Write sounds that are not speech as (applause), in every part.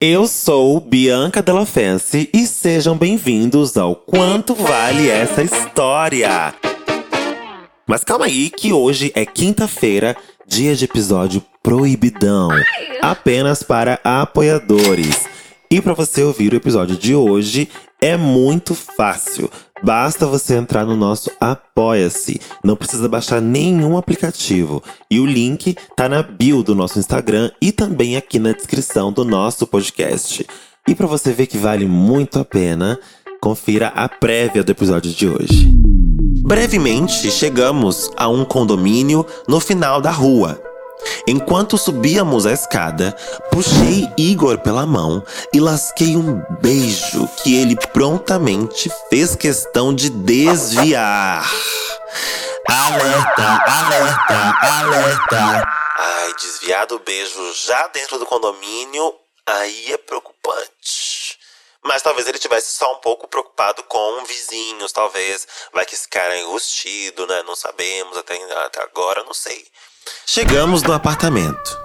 Eu sou Bianca Della Fence e sejam bem-vindos ao Quanto Vale Essa História. Mas calma aí que hoje é quinta-feira, dia de episódio proibidão, apenas para apoiadores. E para você ouvir o episódio de hoje é muito fácil. Basta você entrar no nosso Apoia-se. Não precisa baixar nenhum aplicativo. E o link tá na bio do nosso Instagram e também aqui na descrição do nosso podcast. E para você ver que vale muito a pena, confira a prévia do episódio de hoje. Brevemente chegamos a um condomínio no final da rua. Enquanto subíamos a escada, puxei Igor pela mão e lasquei um beijo que ele prontamente fez questão de desviar. Alerta, alerta, alerta. Ai, desviar do beijo já dentro do condomínio, aí é preocupante. Mas talvez ele tivesse só um pouco preocupado com vizinhos, talvez. Vai que esse cara é enrustido, né? Não sabemos até, até agora, não sei. Chegamos no apartamento.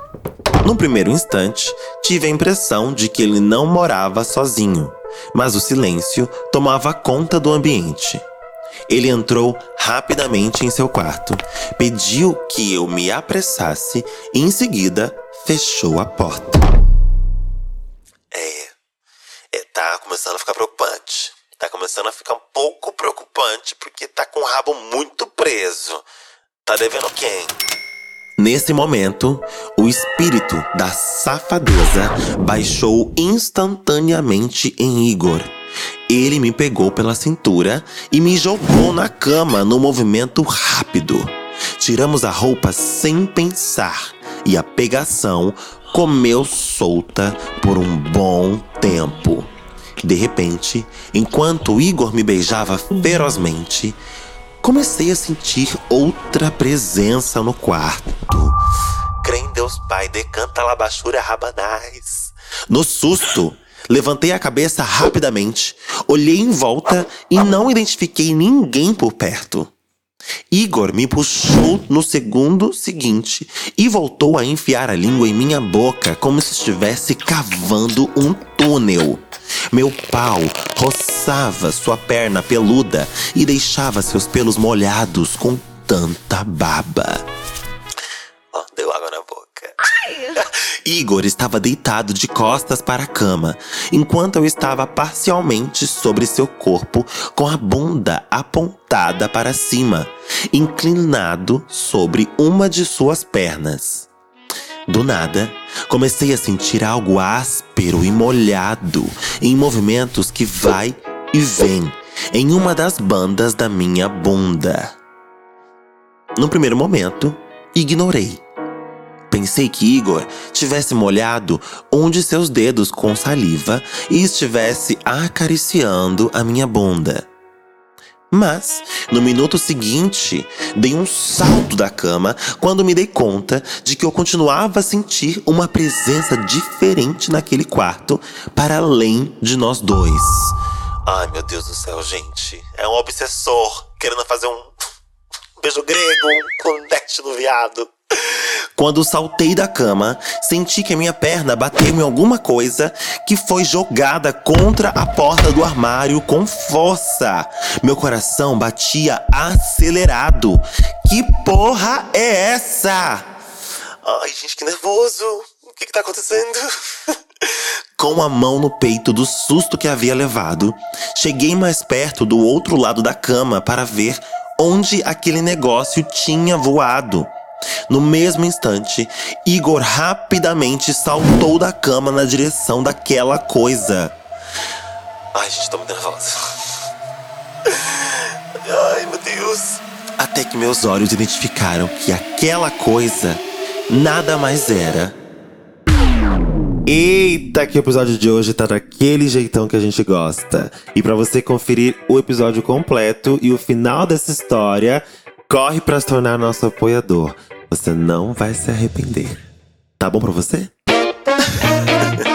Num primeiro instante, tive a impressão de que ele não morava sozinho, mas o silêncio tomava conta do ambiente. Ele entrou rapidamente em seu quarto, pediu que eu me apressasse e, em seguida, fechou a porta. É, é, tá começando a ficar preocupante. Tá começando a ficar um pouco preocupante porque tá com o rabo muito preso. Tá devendo quem? Nesse momento, o espírito da safadeza baixou instantaneamente em Igor. Ele me pegou pela cintura e me jogou na cama num movimento rápido. Tiramos a roupa sem pensar e a pegação comeu solta por um bom tempo. De repente, enquanto Igor me beijava ferozmente, comecei a sentir outra presença no quarto. Crê em Deus Pai, decanta labachura rabanais. No susto, levantei a cabeça rapidamente, olhei em volta e não identifiquei ninguém por perto. Igor me puxou no segundo seguinte e voltou a enfiar a língua em minha boca como se estivesse cavando um túnel. Meu pau roçava sua perna peluda e deixava seus pelos molhados com tanta baba. Oh, deu água na boca. (laughs) Igor estava deitado de costas para a cama, enquanto eu estava parcialmente sobre seu corpo, com a bunda apontada para cima, inclinado sobre uma de suas pernas. Do nada, comecei a sentir algo áspero e molhado em movimentos que vai e vem em uma das bandas da minha bunda. No primeiro momento, ignorei. Pensei que Igor tivesse molhado um de seus dedos com saliva e estivesse acariciando a minha bunda. Mas, no minuto seguinte, dei um salto da cama quando me dei conta de que eu continuava a sentir uma presença diferente naquele quarto, para além de nós dois. Ai, meu Deus do céu, gente. É um obsessor querendo fazer um beijo grego, um clonete no viado. Quando saltei da cama, senti que a minha perna bateu em alguma coisa que foi jogada contra a porta do armário com força. Meu coração batia acelerado. Que porra é essa? Ai, gente, que nervoso. O que, que tá acontecendo? (laughs) Com a mão no peito do susto que havia levado, cheguei mais perto do outro lado da cama para ver onde aquele negócio tinha voado. No mesmo instante, Igor rapidamente saltou da cama na direção daquela coisa. Ai, gente, tô muito nervosa. Ai, meu Deus. Até que meus olhos identificaram que aquela coisa nada mais era. Eita, que o episódio de hoje tá daquele jeitão que a gente gosta. E para você conferir o episódio completo e o final dessa história, corre para se tornar nosso apoiador. Você não vai se arrepender. Tá bom pra você? (laughs)